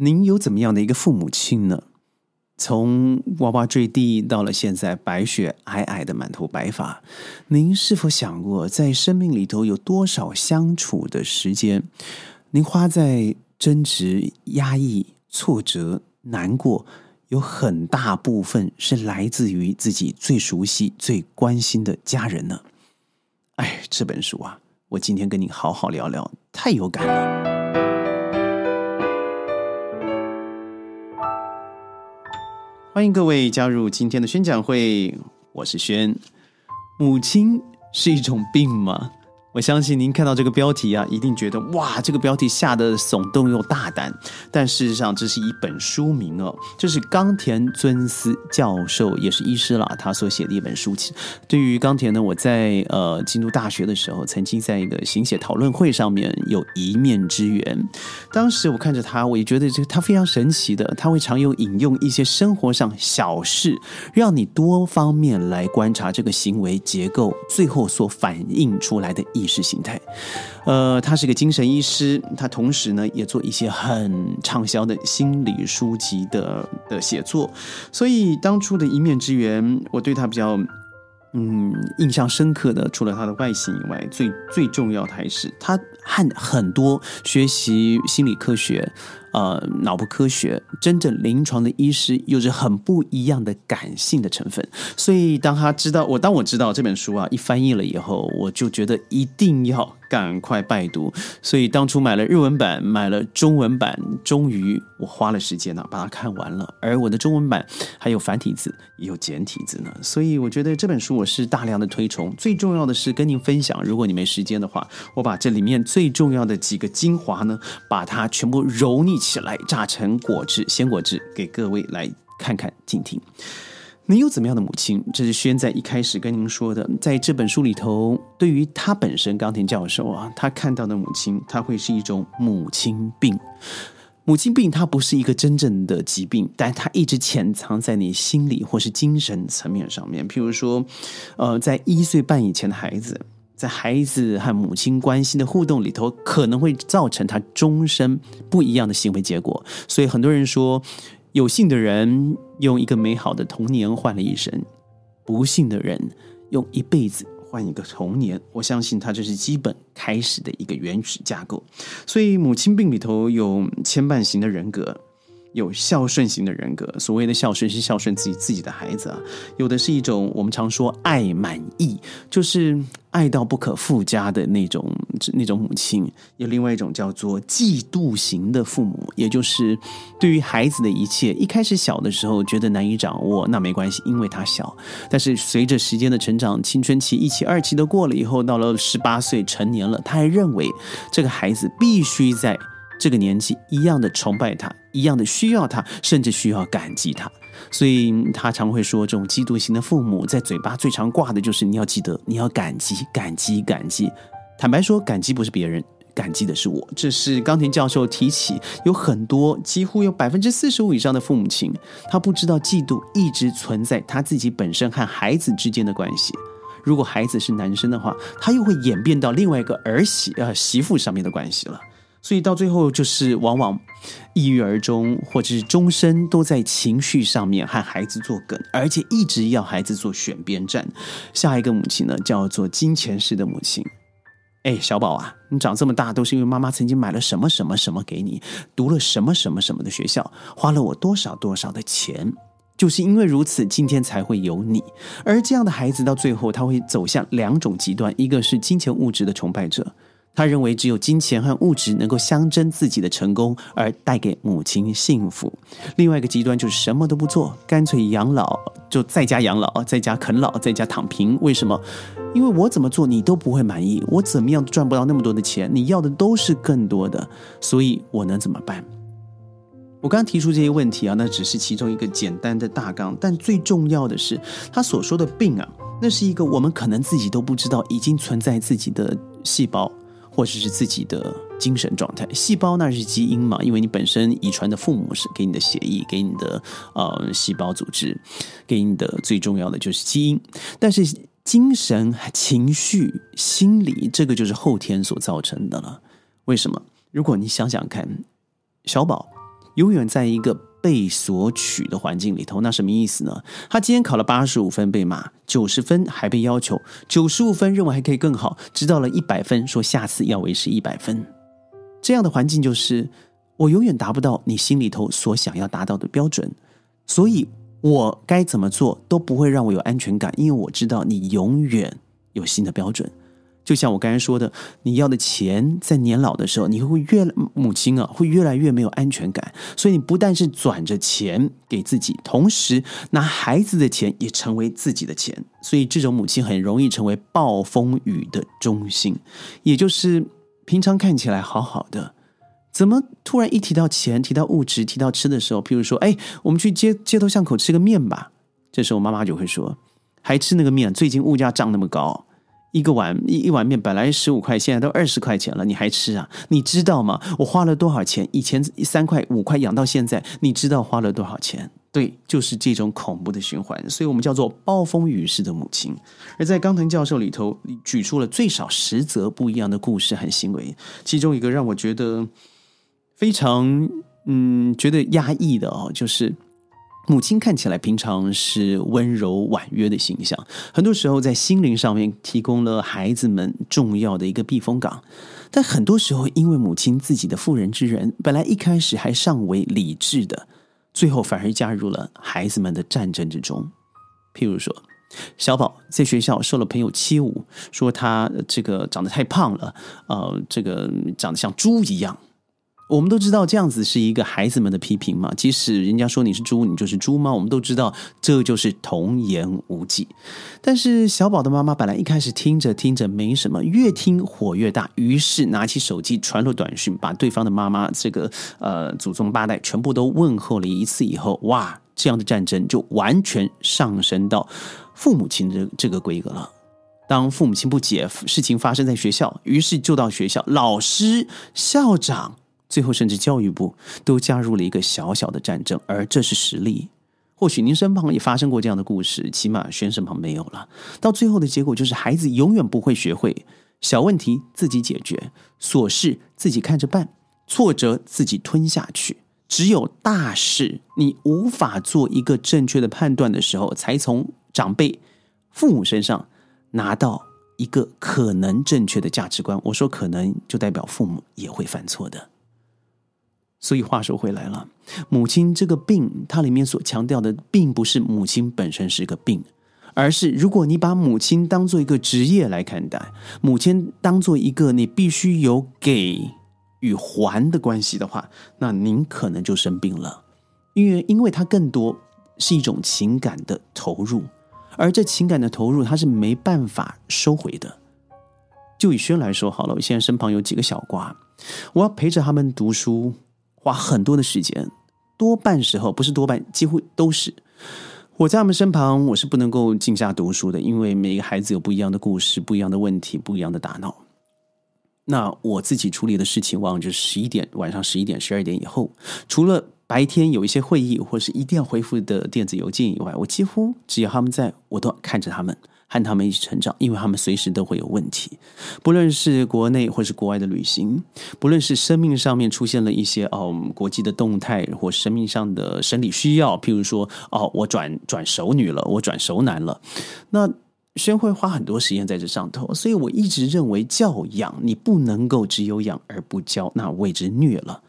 您有怎么样的一个父母亲呢？从娃娃坠地到了现在白雪皑皑的满头白发，您是否想过，在生命里头有多少相处的时间，您花在争执、压抑、挫折、难过，有很大部分是来自于自己最熟悉、最关心的家人呢？哎，这本书啊，我今天跟你好好聊聊，太有感了。欢迎各位加入今天的宣讲会，我是轩。母亲是一种病吗？我相信您看到这个标题啊，一定觉得哇，这个标题下的耸动又大胆。但事实上，这是一本书名哦，这是冈田尊司教授，也是医师啦，他所写的一本书籍。对于冈田呢，我在呃京都大学的时候，曾经在一个行写讨论会上面有一面之缘。当时我看着他，我也觉得这个他非常神奇的，他会常用引用一些生活上小事，让你多方面来观察这个行为结构，最后所反映出来的意。识形态，呃，他是个精神医师，他同时呢也做一些很畅销的心理书籍的的写作，所以当初的一面之缘，我对他比较嗯印象深刻的，除了他的外形以外，最最重要的还是他和很多学习心理科学。呃，脑部科学真正临床的医师有着很不一样的感性的成分，所以当他知道我，当我知道这本书啊一翻译了以后，我就觉得一定要。赶快拜读，所以当初买了日文版，买了中文版，终于我花了时间呢把它看完了。而我的中文版还有繁体字，也有简体字呢，所以我觉得这本书我是大量的推崇。最重要的是跟您分享，如果你没时间的话，我把这里面最重要的几个精华呢，把它全部揉捏一起来，榨成果汁，鲜果汁，给各位来看看、听听。你有怎么样的母亲？这是轩在一开始跟您说的。在这本书里头，对于他本身，冈田教授啊，他看到的母亲，他会是一种母亲病。母亲病它不是一个真正的疾病，但它一直潜藏在你心理或是精神层面上面。譬如说，呃，在一岁半以前的孩子，在孩子和母亲关系的互动里头，可能会造成他终身不一样的行为结果。所以很多人说。有幸的人用一个美好的童年换了一生，不幸的人用一辈子换一个童年。我相信他这是基本开始的一个原始架构。所以母亲病里头有牵绊型的人格。有孝顺型的人格，所谓的孝顺是孝顺自己自己的孩子啊，有的是一种我们常说爱满意，就是爱到不可复加的那种那种母亲；有另外一种叫做嫉妒型的父母，也就是对于孩子的一切，一开始小的时候觉得难以掌握，那没关系，因为他小；但是随着时间的成长，青春期一期二期都过了以后，到了十八岁成年了，他还认为这个孩子必须在。这个年纪一样的崇拜他，一样的需要他，甚至需要感激他，所以他常会说，这种嫉妒型的父母在嘴巴最常挂的就是你要记得，你要感激，感激，感激。坦白说，感激不是别人，感激的是我。这是冈田教授提起，有很多几乎有百分之四十五以上的父母亲，他不知道嫉妒一直存在他自己本身和孩子之间的关系。如果孩子是男生的话，他又会演变到另外一个儿媳呃媳妇上面的关系了。所以到最后，就是往往抑郁而终，或者是终身都在情绪上面和孩子作梗，而且一直要孩子做选边站。下一个母亲呢，叫做金钱式的母亲。哎，小宝啊，你长这么大都是因为妈妈曾经买了什么什么什么给你，读了什么什么什么的学校，花了我多少多少的钱，就是因为如此，今天才会有你。而这样的孩子到最后，他会走向两种极端：一个是金钱物质的崇拜者。他认为只有金钱和物质能够象征自己的成功，而带给母亲幸福。另外一个极端就是什么都不做，干脆养老，就在家养老，在家啃老，在家躺平。为什么？因为我怎么做你都不会满意，我怎么样都赚不到那么多的钱，你要的都是更多的，所以我能怎么办？我刚刚提出这些问题啊，那只是其中一个简单的大纲，但最重要的是他所说的病啊，那是一个我们可能自己都不知道已经存在自己的细胞。或者是自己的精神状态，细胞那是基因嘛？因为你本身遗传的父母是给你的血液，给你的呃细胞组织，给你的最重要的就是基因。但是精神、情绪、心理，这个就是后天所造成的了。为什么？如果你想想看，小宝永远在一个被索取的环境里头。那什么意思呢？他今天考了八十五分被骂，九十分还被要求，九十五分认为还可以更好，知道了一百分说下次要维持一百分。这样的环境就是我永远达不到你心里头所想要达到的标准，所以我该怎么做都不会让我有安全感，因为我知道你永远有新的标准。就像我刚才说的，你要的钱在年老的时候，你会越母亲啊，会越来越没有安全感。所以你不但是转着钱给自己，同时拿孩子的钱也成为自己的钱。所以这种母亲很容易成为暴风雨的中心，也就是平常看起来好好的，怎么突然一提到钱、提到物质、提到吃的时候，譬如说，哎，我们去街街头巷口吃个面吧，这时候妈妈就会说，还吃那个面？最近物价涨那么高。一个碗一一碗面本来十五块，现在都二十块钱了，你还吃啊？你知道吗？我花了多少钱？以前三块五块养到现在，你知道花了多少钱？对，就是这种恐怖的循环，所以我们叫做暴风雨式的母亲。而在冈藤教授里头，举出了最少十则不一样的故事和行为，其中一个让我觉得非常嗯觉得压抑的哦，就是。母亲看起来平常是温柔婉约的形象，很多时候在心灵上面提供了孩子们重要的一个避风港。但很多时候，因为母亲自己的妇人之仁，本来一开始还尚为理智的，最后反而加入了孩子们的战争之中。譬如说，小宝在学校受了朋友欺侮，说他这个长得太胖了，呃，这个长得像猪一样。我们都知道这样子是一个孩子们的批评嘛？即使人家说你是猪，你就是猪吗？我们都知道这就是童言无忌。但是小宝的妈妈本来一开始听着听着没什么，越听火越大，于是拿起手机传了短讯，把对方的妈妈这个呃祖宗八代全部都问候了一次以后，哇，这样的战争就完全上升到父母亲的这个规格了。当父母亲不解，事情发生在学校，于是就到学校，老师、校长。最后，甚至教育部都加入了一个小小的战争，而这是实力。或许您身旁也发生过这样的故事，起码宣身旁没有了。到最后的结果就是，孩子永远不会学会小问题自己解决，琐事自己看着办，挫折自己吞下去。只有大事你无法做一个正确的判断的时候，才从长辈、父母身上拿到一个可能正确的价值观。我说可能，就代表父母也会犯错的。所以话说回来了，母亲这个病，它里面所强调的，并不是母亲本身是个病，而是如果你把母亲当做一个职业来看待，母亲当做一个你必须有给与还的关系的话，那您可能就生病了，因为因为它更多是一种情感的投入，而这情感的投入，它是没办法收回的。就以轩来说好了，我现在身旁有几个小瓜，我要陪着他们读书。花很多的时间，多半时候不是多半，几乎都是我在他们身旁，我是不能够静下读书的，因为每个孩子有不一样的故事、不一样的问题、不一样的大脑。那我自己处理的事情，往往就是十一点晚上十一点、十二点以后，除了白天有一些会议或是一定要回复的电子邮件以外，我几乎只要他们在，我都看着他们。和他们一起成长，因为他们随时都会有问题，不论是国内或是国外的旅行，不论是生命上面出现了一些哦国际的动态，或生命上的生理需要，譬如说哦我转转熟女了，我转熟男了，那宣会花很多时间在这上头，所以我一直认为教养你不能够只有养而不教，那谓之虐了。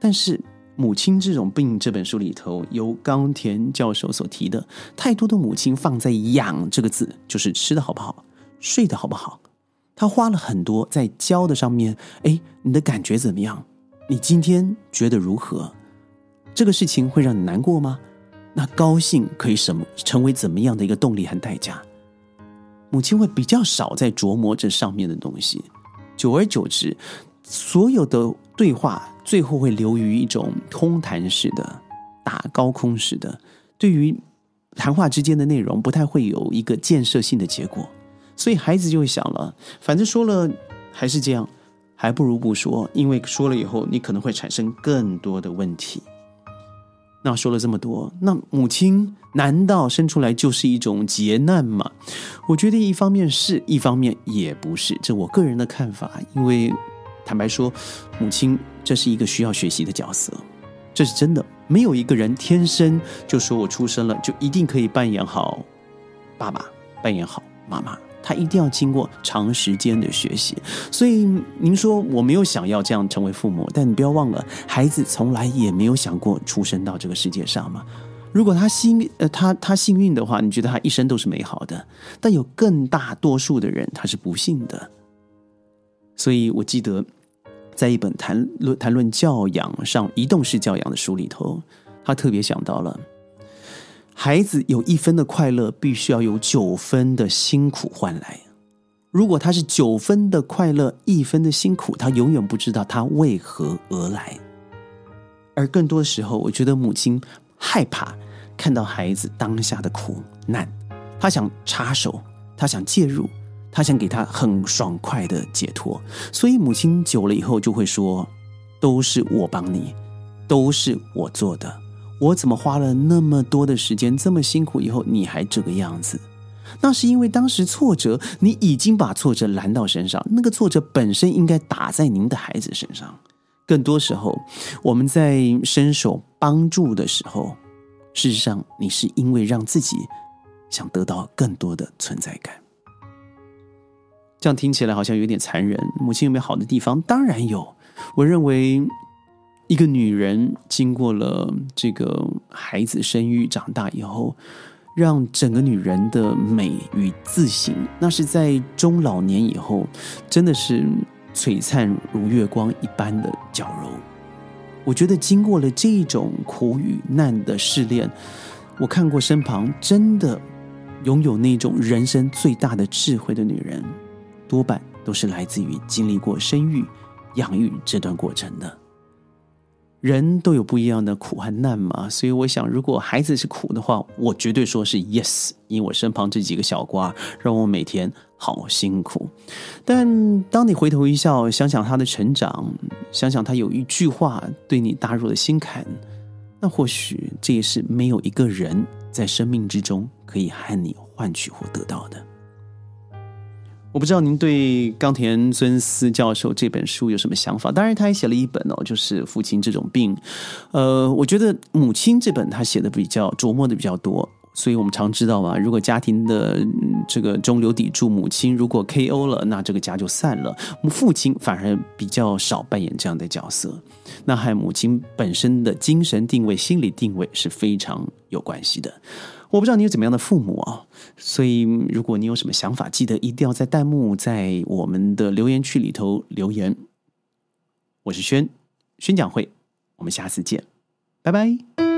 但是。母亲这种病这本书里头，由冈田教授所提的太多的母亲放在“养”这个字，就是吃的好不好，睡得好不好。他花了很多在教的上面。哎，你的感觉怎么样？你今天觉得如何？这个事情会让你难过吗？那高兴可以什么成为怎么样的一个动力和代价？母亲会比较少在琢磨这上面的东西，久而久之，所有的对话。最后会流于一种空谈式的、打高空式的，对于谈话之间的内容不太会有一个建设性的结果，所以孩子就会想了，反正说了还是这样，还不如不说，因为说了以后你可能会产生更多的问题。那说了这么多，那母亲难道生出来就是一种劫难吗？我觉得一方面是一方面也不是，这我个人的看法，因为。坦白说，母亲这是一个需要学习的角色，这是真的。没有一个人天生就说我出生了就一定可以扮演好爸爸，扮演好妈妈。他一定要经过长时间的学习。所以您说我没有想要这样成为父母，但你不要忘了，孩子从来也没有想过出生到这个世界上嘛。如果他幸呃他他幸运的话，你觉得他一生都是美好的？但有更大多数的人他是不幸的。所以我记得。在一本谈论谈论教养上移动式教养的书里头，他特别想到了，孩子有一分的快乐，必须要有九分的辛苦换来。如果他是九分的快乐，一分的辛苦，他永远不知道他为何而来。而更多的时候，我觉得母亲害怕看到孩子当下的苦难，他想插手，他想介入。他想给他很爽快的解脱，所以母亲久了以后就会说：“都是我帮你，都是我做的，我怎么花了那么多的时间，这么辛苦以后你还这个样子？那是因为当时挫折，你已经把挫折拦到身上，那个挫折本身应该打在您的孩子身上。更多时候，我们在伸手帮助的时候，事实上你是因为让自己想得到更多的存在感。”这样听起来好像有点残忍。母亲有没有好的地方？当然有。我认为，一个女人经过了这个孩子生育长大以后，让整个女人的美与自信，那是在中老年以后，真的是璀璨如月光一般的娇柔。我觉得经过了这种苦与难的试炼，我看过身旁真的拥有那种人生最大的智慧的女人。多半都是来自于经历过生育、养育这段过程的。人都有不一样的苦和难嘛，所以我想，如果孩子是苦的话，我绝对说是 yes，因为我身旁这几个小瓜让我每天好辛苦。但当你回头一笑，想想他的成长，想想他有一句话对你打入了心坎，那或许这也是没有一个人在生命之中可以和你换取或得到的。我不知道您对冈田尊司教授这本书有什么想法？当然，他也写了一本哦，就是父亲这种病。呃，我觉得母亲这本他写的比较琢磨的比较多，所以我们常知道嘛，如果家庭的这个中流砥柱母亲如果 K.O. 了，那这个家就散了。父亲反而比较少扮演这样的角色，那和母亲本身的精神定位、心理定位是非常有关系的。我不知道你有怎么样的父母啊，所以如果你有什么想法，记得一定要在弹幕在我们的留言区里头留言。我是轩，宣讲会，我们下次见，拜拜。